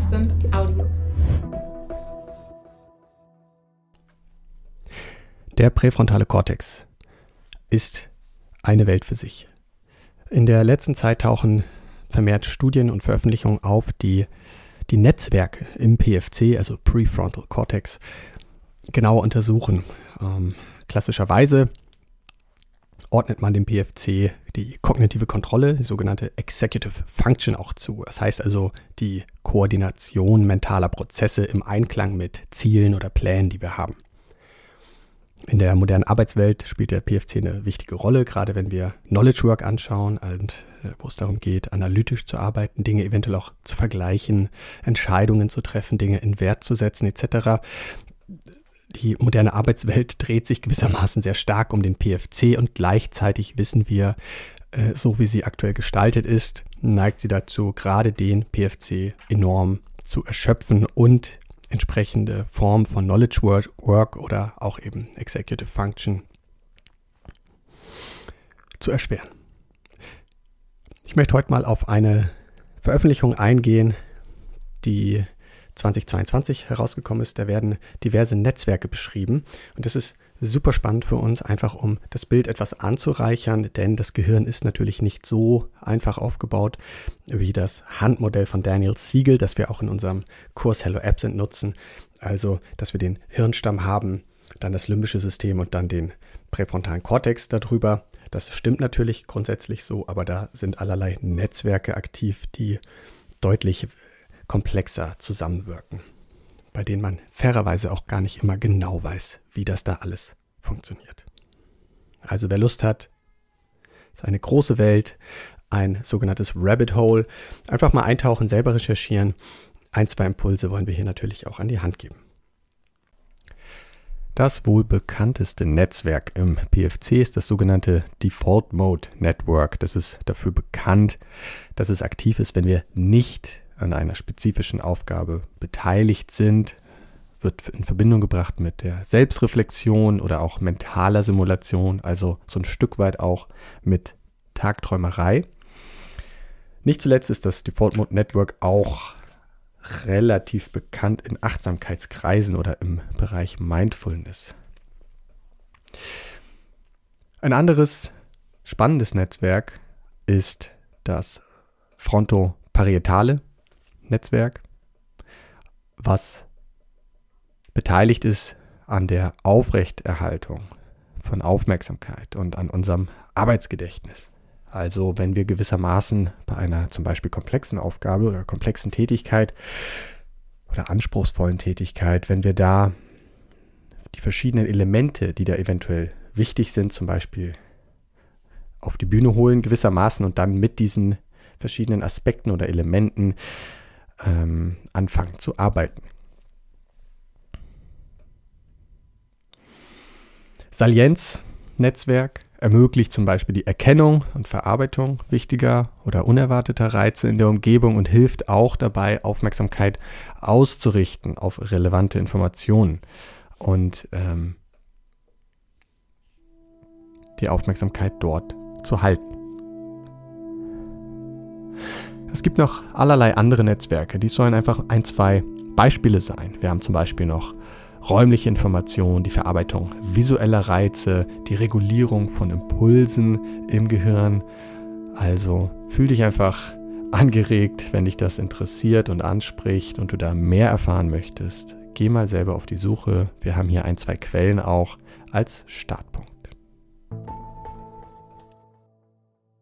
Absent Audio. Der präfrontale Kortex ist eine Welt für sich. In der letzten Zeit tauchen vermehrt Studien und Veröffentlichungen auf, die die Netzwerke im PFC, also Prefrontal Cortex, genauer untersuchen. Ähm, klassischerweise ordnet man dem PFC die kognitive Kontrolle, die sogenannte Executive Function auch zu. Das heißt also die Koordination mentaler Prozesse im Einklang mit Zielen oder Plänen, die wir haben. In der modernen Arbeitswelt spielt der PFC eine wichtige Rolle, gerade wenn wir Knowledge Work anschauen und äh, wo es darum geht, analytisch zu arbeiten, Dinge eventuell auch zu vergleichen, Entscheidungen zu treffen, Dinge in Wert zu setzen etc die moderne Arbeitswelt dreht sich gewissermaßen sehr stark um den PFC und gleichzeitig wissen wir, äh, so wie sie aktuell gestaltet ist, neigt sie dazu, gerade den PFC enorm zu erschöpfen und entsprechende Formen von Knowledge Work oder auch eben Executive Function zu erschweren. Ich möchte heute mal auf eine Veröffentlichung eingehen, die 2022 herausgekommen ist. Da werden diverse Netzwerke beschrieben. Und das ist super spannend für uns, einfach um das Bild etwas anzureichern, denn das Gehirn ist natürlich nicht so einfach aufgebaut wie das Handmodell von Daniel Siegel, das wir auch in unserem Kurs Hello Absent nutzen. Also, dass wir den Hirnstamm haben, dann das limbische System und dann den präfrontalen Kortex darüber. Das stimmt natürlich grundsätzlich so, aber da sind allerlei Netzwerke aktiv, die deutlich komplexer zusammenwirken, bei denen man fairerweise auch gar nicht immer genau weiß, wie das da alles funktioniert. Also wer Lust hat, ist eine große Welt, ein sogenanntes Rabbit Hole. Einfach mal eintauchen, selber recherchieren. Ein, zwei Impulse wollen wir hier natürlich auch an die Hand geben. Das wohl bekannteste Netzwerk im PFC ist das sogenannte Default Mode Network. Das ist dafür bekannt, dass es aktiv ist, wenn wir nicht an einer spezifischen Aufgabe beteiligt sind, wird in Verbindung gebracht mit der Selbstreflexion oder auch mentaler Simulation, also so ein Stück weit auch mit Tagträumerei. Nicht zuletzt ist das Default Mode Network auch relativ bekannt in Achtsamkeitskreisen oder im Bereich Mindfulness. Ein anderes spannendes Netzwerk ist das Frontoparietale Netzwerk, was beteiligt ist an der Aufrechterhaltung von Aufmerksamkeit und an unserem Arbeitsgedächtnis. Also wenn wir gewissermaßen bei einer zum Beispiel komplexen Aufgabe oder komplexen Tätigkeit oder anspruchsvollen Tätigkeit, wenn wir da die verschiedenen Elemente, die da eventuell wichtig sind, zum Beispiel auf die Bühne holen gewissermaßen und dann mit diesen verschiedenen Aspekten oder Elementen ähm, anfangen zu arbeiten. Salienz-Netzwerk ermöglicht zum Beispiel die Erkennung und Verarbeitung wichtiger oder unerwarteter Reize in der Umgebung und hilft auch dabei, Aufmerksamkeit auszurichten auf relevante Informationen und ähm, die Aufmerksamkeit dort zu halten. Es gibt noch allerlei andere Netzwerke, die sollen einfach ein, zwei Beispiele sein. Wir haben zum Beispiel noch räumliche Information, die Verarbeitung visueller Reize, die Regulierung von Impulsen im Gehirn. Also fühl dich einfach angeregt, wenn dich das interessiert und anspricht und du da mehr erfahren möchtest. Geh mal selber auf die Suche. Wir haben hier ein, zwei Quellen auch als Startpunkt.